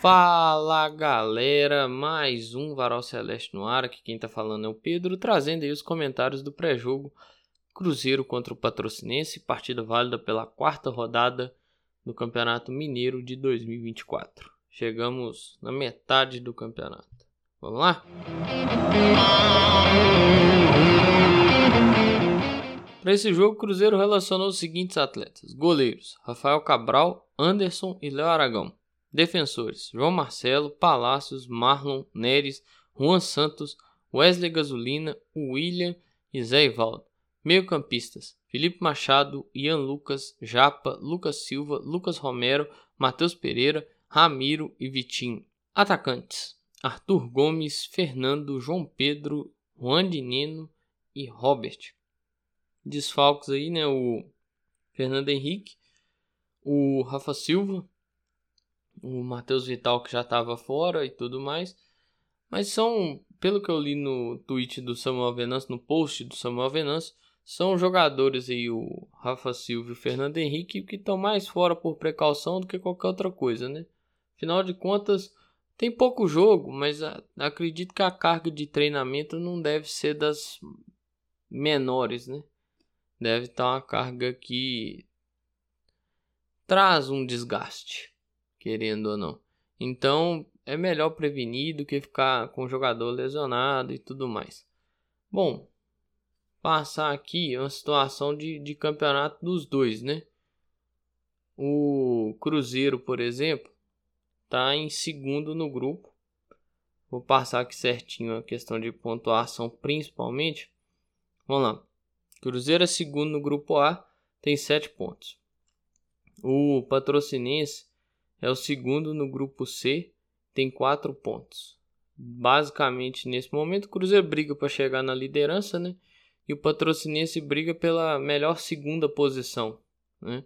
Fala galera, mais um Varal Celeste no ar. Aqui quem tá falando é o Pedro, trazendo aí os comentários do pré-jogo Cruzeiro contra o Patrocinense, partida válida pela quarta rodada do Campeonato Mineiro de 2024. Chegamos na metade do campeonato. Vamos lá? Para esse jogo, o Cruzeiro relacionou os seguintes atletas: goleiros Rafael Cabral, Anderson e Léo Aragão. Defensores: João Marcelo, Palácios, Marlon, Neres, Juan Santos, Wesley Gasolina, William e Zé Ivaldo. Meio-campistas: Felipe Machado, Ian Lucas, Japa, Lucas Silva, Lucas Romero, Matheus Pereira, Ramiro e Vitinho. Atacantes: Arthur Gomes, Fernando, João Pedro, Juan Nino e Robert. Desfalques aí, né? O Fernando Henrique, o Rafa Silva, o Matheus Vital que já estava fora e tudo mais. Mas são, pelo que eu li no tweet do Samuel Venâncio, no post do Samuel Venâncio, são jogadores aí, o Rafa Silva e o Fernando Henrique, que estão mais fora por precaução do que qualquer outra coisa, né? Afinal de contas, tem pouco jogo, mas acredito que a carga de treinamento não deve ser das menores, né? Deve estar uma carga que traz um desgaste querendo ou não. Então é melhor prevenir do que ficar com o jogador lesionado e tudo mais. Bom, passar aqui uma situação de, de campeonato dos dois, né? O Cruzeiro, por exemplo, está em segundo no grupo. Vou passar aqui certinho a questão de pontuação, principalmente. Vamos lá. Cruzeiro é segundo no grupo A, tem 7 pontos. O Patrocinense é o segundo no grupo C, tem quatro pontos. Basicamente, nesse momento, o Cruzeiro briga para chegar na liderança, né? E o Patrocinense briga pela melhor segunda posição, né?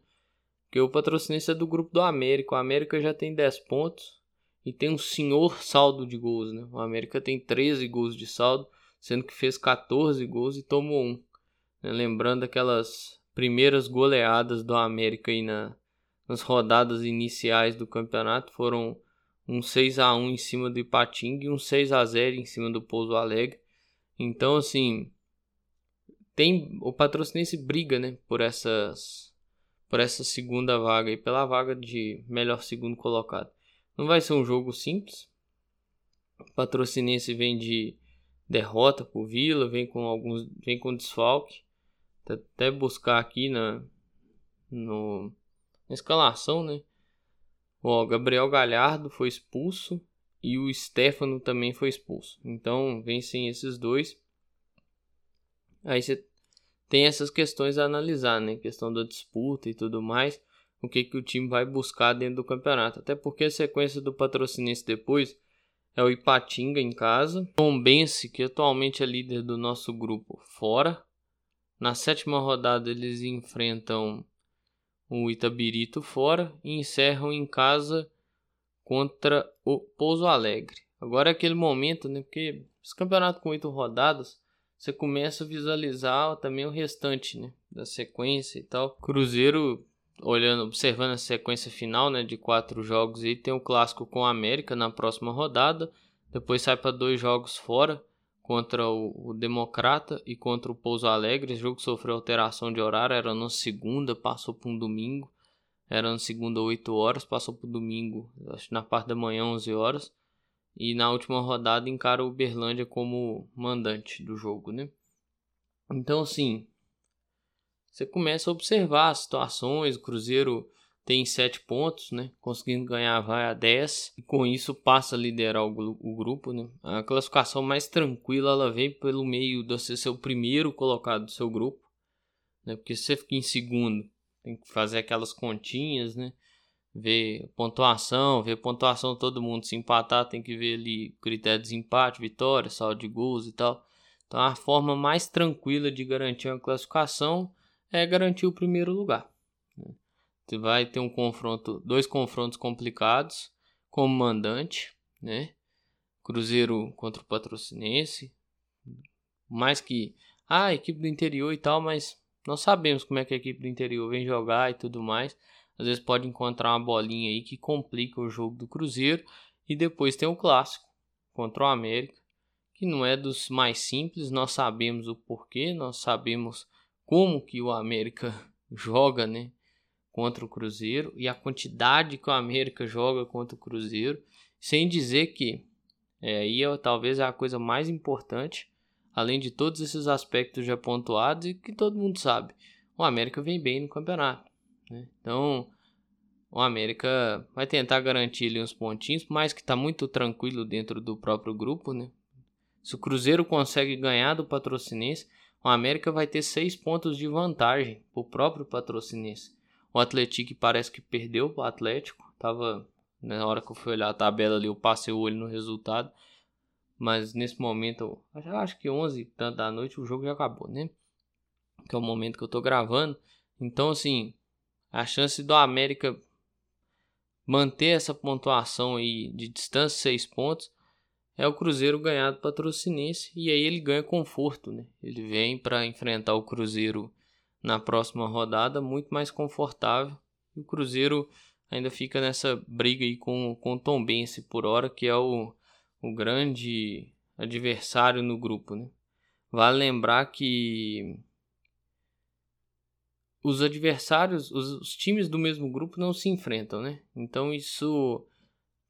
Porque o Patrocinense é do grupo do América. O América já tem 10 pontos e tem um senhor saldo de gols, né? O América tem 13 gols de saldo, sendo que fez 14 gols e tomou um. Né? Lembrando aquelas primeiras goleadas do América aí na, nas rodadas iniciais do campeonato foram um 6 a 1 em cima do Ipatinga e um 6 a 0 em cima do Pouso Alegre. Então, assim, tem o Patrocinense briga, né, por essas por essa segunda vaga e pela vaga de melhor segundo colocado. Não vai ser um jogo simples. O Patrocinense vem de derrota por Vila, vem com alguns vem com desfalque. Até buscar aqui na no na escalação, né? O Gabriel Galhardo foi expulso e o Stefano também foi expulso. Então, vencem esses dois. Aí você tem essas questões a analisar, né? Questão da disputa e tudo mais. O que, que o time vai buscar dentro do campeonato. Até porque a sequência do patrocinense depois é o Ipatinga em casa. Tombense, que atualmente é líder do nosso grupo, fora. Na sétima rodada eles enfrentam o Itabirito fora e encerram em casa contra o Pouso Alegre. Agora é aquele momento, né? Porque esse campeonato com oito rodadas, você começa a visualizar também o restante, né? Da sequência e tal. Cruzeiro, olhando, observando a sequência final, né? De quatro jogos aí, tem o clássico com a América na próxima rodada. Depois sai para dois jogos fora contra o, o, Democrata e contra o Pouso Alegre. O jogo sofreu alteração de horário, era na segunda, passou para um domingo. Era na segunda 8 horas, passou para o domingo, acho na parte da manhã 11 horas. E na última rodada encara o Uberlândia como mandante do jogo, né? Então assim, você começa a observar as situações, o Cruzeiro tem 7 pontos, né? Conseguindo ganhar vai a 10 e com isso passa a liderar o, o, grupo, né? A classificação mais tranquila ela vem pelo meio de você ser o primeiro colocado do seu grupo, né? Porque se você fica em segundo, tem que fazer aquelas continhas, né? Ver pontuação, ver pontuação todo mundo se empatar, tem que ver ali critério de desempate, vitória, saldo de gols e tal. Então a forma mais tranquila de garantir a classificação é garantir o primeiro lugar. Você vai ter um confronto, dois confrontos complicados como mandante, né? Cruzeiro contra o Patrocinense. Mais que ah, a equipe do interior e tal, mas nós sabemos como é que a equipe do interior vem jogar e tudo mais. às vezes pode encontrar uma bolinha aí que complica o jogo do Cruzeiro. E depois tem o clássico contra o América, que não é dos mais simples, nós sabemos o porquê, nós sabemos como que o América joga, né, contra o Cruzeiro e a quantidade que o América joga contra o Cruzeiro, sem dizer que é, aí é, talvez é a coisa mais importante, além de todos esses aspectos já pontuados e que todo mundo sabe, o América vem bem no campeonato, né? Então o América vai tentar garantir ali uns pontinhos, mas que está muito tranquilo dentro do próprio grupo, né? Se o Cruzeiro consegue ganhar do Patrocinense, o América vai ter seis pontos de vantagem para o próprio Patrocinense. O Atlético parece que perdeu o Atlético. Tava na hora que eu fui olhar a tabela ali, eu passei o olho no resultado. Mas nesse momento, acho que 11 e tanto da noite o jogo já acabou, né? Que é o momento que eu tô gravando. Então, assim, a chance do América manter essa pontuação aí de distância, 6 pontos, é o Cruzeiro ganhar do Patrocinense e aí ele ganha conforto, né? Ele vem para enfrentar o Cruzeiro na próxima rodada muito mais confortável. E o Cruzeiro ainda fica nessa briga aí com, com o Tombense por hora, que é o, o grande adversário no grupo, né? Vale lembrar que os adversários, os, os times do mesmo grupo não se enfrentam, né? Então isso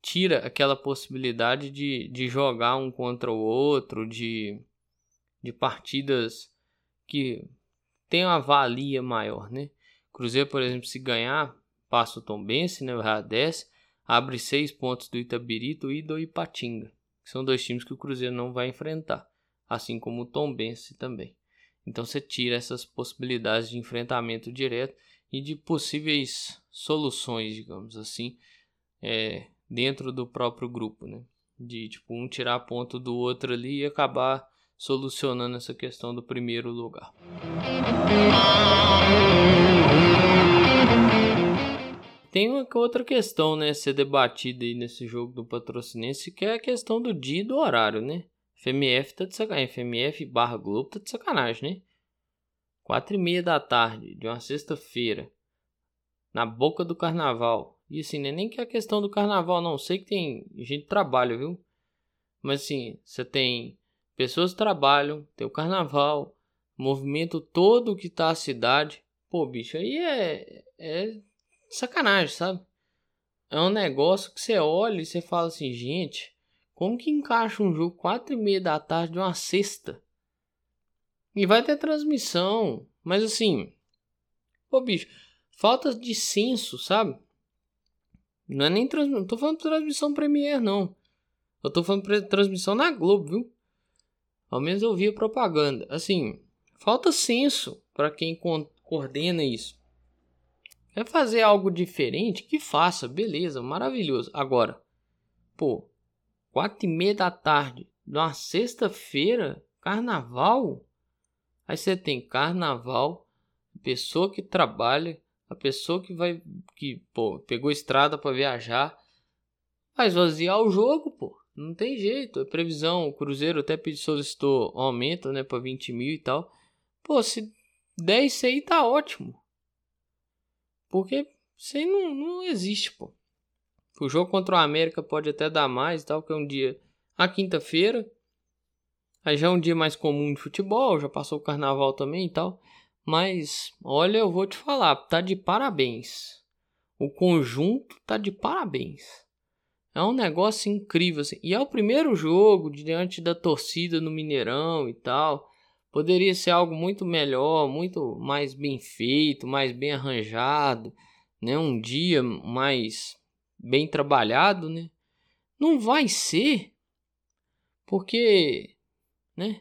tira aquela possibilidade de, de jogar um contra o outro, de, de partidas que tem uma valia maior, né? Cruzeiro, por exemplo, se ganhar, passa o Tombense, né? Vai a 10, abre 6 pontos do Itabirito e do Ipatinga. Que são dois times que o Cruzeiro não vai enfrentar, assim como o Tombense também. Então você tira essas possibilidades de enfrentamento direto e de possíveis soluções, digamos assim, é, dentro do próprio grupo, né? De tipo um tirar ponto do outro ali e acabar solucionando essa questão do primeiro lugar. Tem uma outra questão, né, ser debatida aí nesse jogo do patrocinense, que é a questão do dia e do horário, né? FMF tá de sacanagem, FMF barra Globo tá de sacanagem, né? Quatro e meia da tarde de uma sexta-feira, na boca do carnaval, e assim, não é nem que a questão do carnaval, não. Sei que tem gente que trabalha, viu? Mas assim, você tem pessoas trabalham, tem o carnaval, movimento todo que tá a cidade. Pô, bicho, aí é, é sacanagem, sabe? É um negócio que você olha e você fala assim, gente, como que encaixa um jogo quatro e meia da tarde de uma sexta? E vai ter transmissão, mas assim, pô, bicho, falta de senso, sabe? Não é nem transmissão. Não tô falando transmissão Premiere, não. Eu tô falando transmissão na Globo, viu? Ao menos eu vi a propaganda. Assim, falta senso para quem coordena isso. Quer fazer algo diferente? Que faça, beleza, maravilhoso. Agora, pô, quatro e meia da tarde, numa sexta-feira, carnaval. Aí você tem carnaval, pessoa que trabalha, a pessoa que vai que pô, pegou estrada para viajar vai esvaziar o jogo, pô. Não tem jeito. É previsão. O Cruzeiro até solicitou aumento, né, para 20 mil e tal. Pô, se der isso aí tá ótimo. Porque isso aí não, não existe, pô. O jogo contra o América pode até dar mais e tal, que é um dia. A quinta-feira. Aí já é um dia mais comum de futebol, já passou o carnaval também e tal. Mas olha, eu vou te falar, tá de parabéns. O conjunto tá de parabéns. É um negócio incrível assim. E é o primeiro jogo diante da torcida no Mineirão e tal. Poderia ser algo muito melhor, muito mais bem feito, mais bem arranjado, né? Um dia mais bem trabalhado, né? Não vai ser porque, né?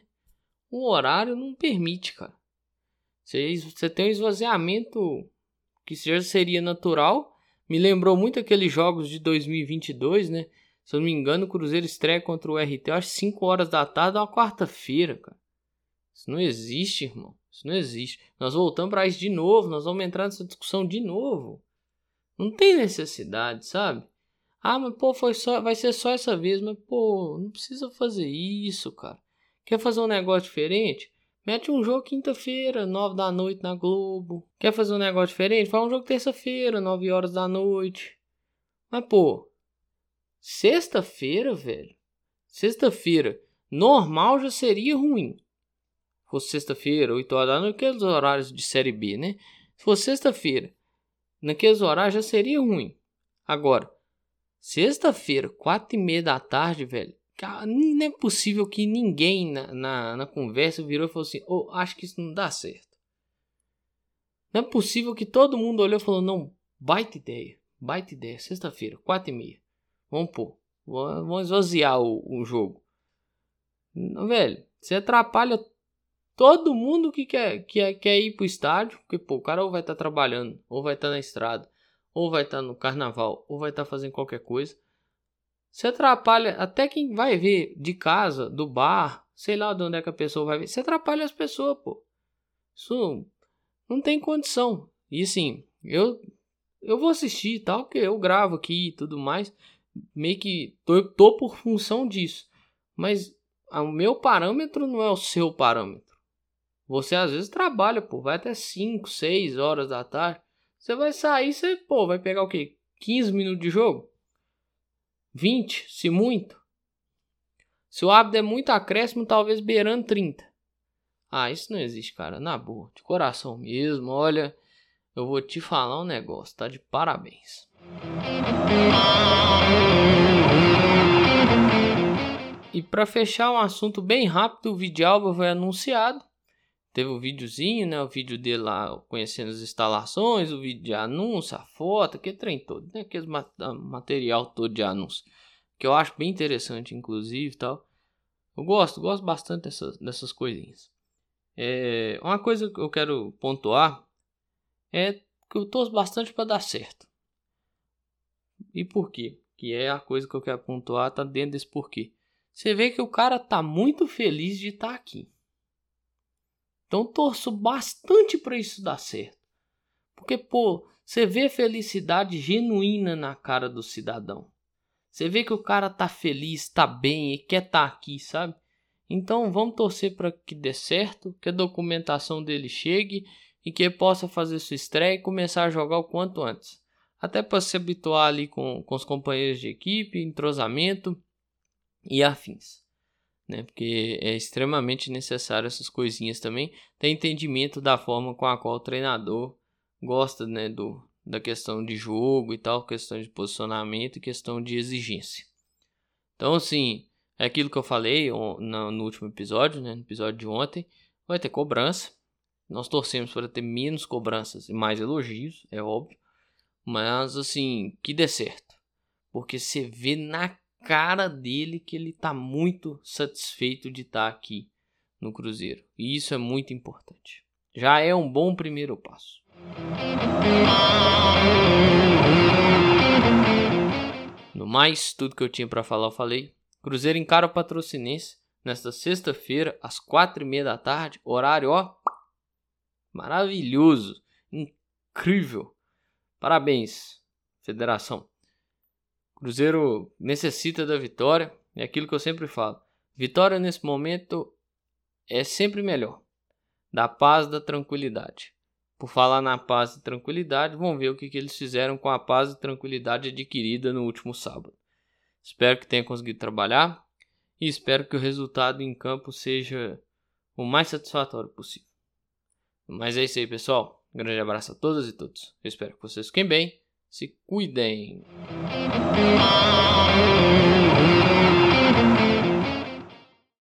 O horário não permite, cara. Você, você tem um esvaziamento que já seria natural. Me lembrou muito aqueles jogos de 2022, né? Se eu não me engano, o Cruzeiro estreia contra o RT, acho 5 horas da tarde, uma quarta-feira, cara. Isso não existe, irmão. Isso não existe. Nós voltamos para isso de novo, nós vamos entrar nessa discussão de novo. Não tem necessidade, sabe? Ah, mas pô, foi só, vai ser só essa vez, mas pô, não precisa fazer isso, cara. Quer fazer um negócio diferente? Mete um jogo quinta-feira, nove da noite na Globo. Quer fazer um negócio diferente? Faz um jogo terça-feira, nove horas da noite. Mas, pô, sexta-feira, velho. Sexta-feira, normal já seria ruim. Se fosse sexta-feira, 8 horas da noite, aqueles horários de série B, né? Se fosse sexta-feira, naqueles horários já seria ruim. Agora, sexta-feira, quatro e meia da tarde, velho. Não é possível que ninguém na, na, na conversa virou e falou assim: oh, acho que isso não dá certo. Não é possível que todo mundo olhou e falou: não, baita ideia, baita ideia. Sexta-feira, quatro e meia. Vamos pôr, vamos esvaziar o, o jogo. Velho, você atrapalha todo mundo que quer, quer, quer ir pro estádio, porque pô, o cara ou vai estar tá trabalhando, ou vai estar tá na estrada, ou vai estar tá no carnaval, ou vai estar tá fazendo qualquer coisa. Você atrapalha até quem vai ver de casa, do bar, sei lá de onde é que a pessoa vai ver. Você atrapalha as pessoas, pô. Isso não tem condição. E assim, eu eu vou assistir tal, porque eu gravo aqui e tudo mais. Meio que tô, tô por função disso. Mas o meu parâmetro não é o seu parâmetro. Você às vezes trabalha, pô, vai até 5, 6 horas da tarde. Você vai sair, você, pô, vai pegar o quê? 15 minutos de jogo? 20, se muito. Se o hábito é muito acréscimo, talvez beirando 30. Ah, isso não existe, cara. Na boa, de coração mesmo. Olha, eu vou te falar um negócio, tá de parabéns. E para fechar um assunto bem rápido, o vídeo álbum foi anunciado. Teve o um videozinho, né? O vídeo dele lá conhecendo as instalações, o vídeo de anúncio, a foto, aquele trem todo, né? Aquele material todo de anúncio. Que eu acho bem interessante, inclusive tal. Eu gosto, gosto bastante dessas, dessas coisinhas. É, uma coisa que eu quero pontuar é que eu torço bastante para dar certo. E por quê? Que é a coisa que eu quero pontuar, tá dentro desse porquê. Você vê que o cara tá muito feliz de estar tá aqui. Então torço bastante para isso dar certo. Porque, pô, você vê felicidade genuína na cara do cidadão. Você vê que o cara tá feliz, tá bem e quer tá aqui, sabe? Então vamos torcer para que dê certo, que a documentação dele chegue e que ele possa fazer sua estreia e começar a jogar o quanto antes. Até para se habituar ali com, com os companheiros de equipe, entrosamento e afins né? Porque é extremamente necessário essas coisinhas também, ter entendimento da forma com a qual o treinador gosta, né, do da questão de jogo e tal, questão de posicionamento e questão de exigência. Então, assim, é aquilo que eu falei no, último episódio, né, no episódio de ontem, vai ter cobrança. Nós torcemos para ter menos cobranças e mais elogios, é óbvio. Mas assim, que dê certo. Porque você vê na cara dele que ele está muito satisfeito de estar tá aqui no Cruzeiro. E isso é muito importante. Já é um bom primeiro passo. No mais, tudo que eu tinha para falar eu falei. Cruzeiro encara o Patrocinense nesta sexta-feira às quatro e meia da tarde, horário ó maravilhoso, incrível. Parabéns, Federação. Cruzeiro necessita da vitória. É aquilo que eu sempre falo. Vitória nesse momento é sempre melhor. Da paz, da tranquilidade. Por falar na paz e tranquilidade, vamos ver o que, que eles fizeram com a paz e tranquilidade adquirida no último sábado. Espero que tenha conseguido trabalhar e espero que o resultado em campo seja o mais satisfatório possível. Mas é isso aí, pessoal. Um grande abraço a todas e todos. Eu espero que vocês fiquem bem se cuidem.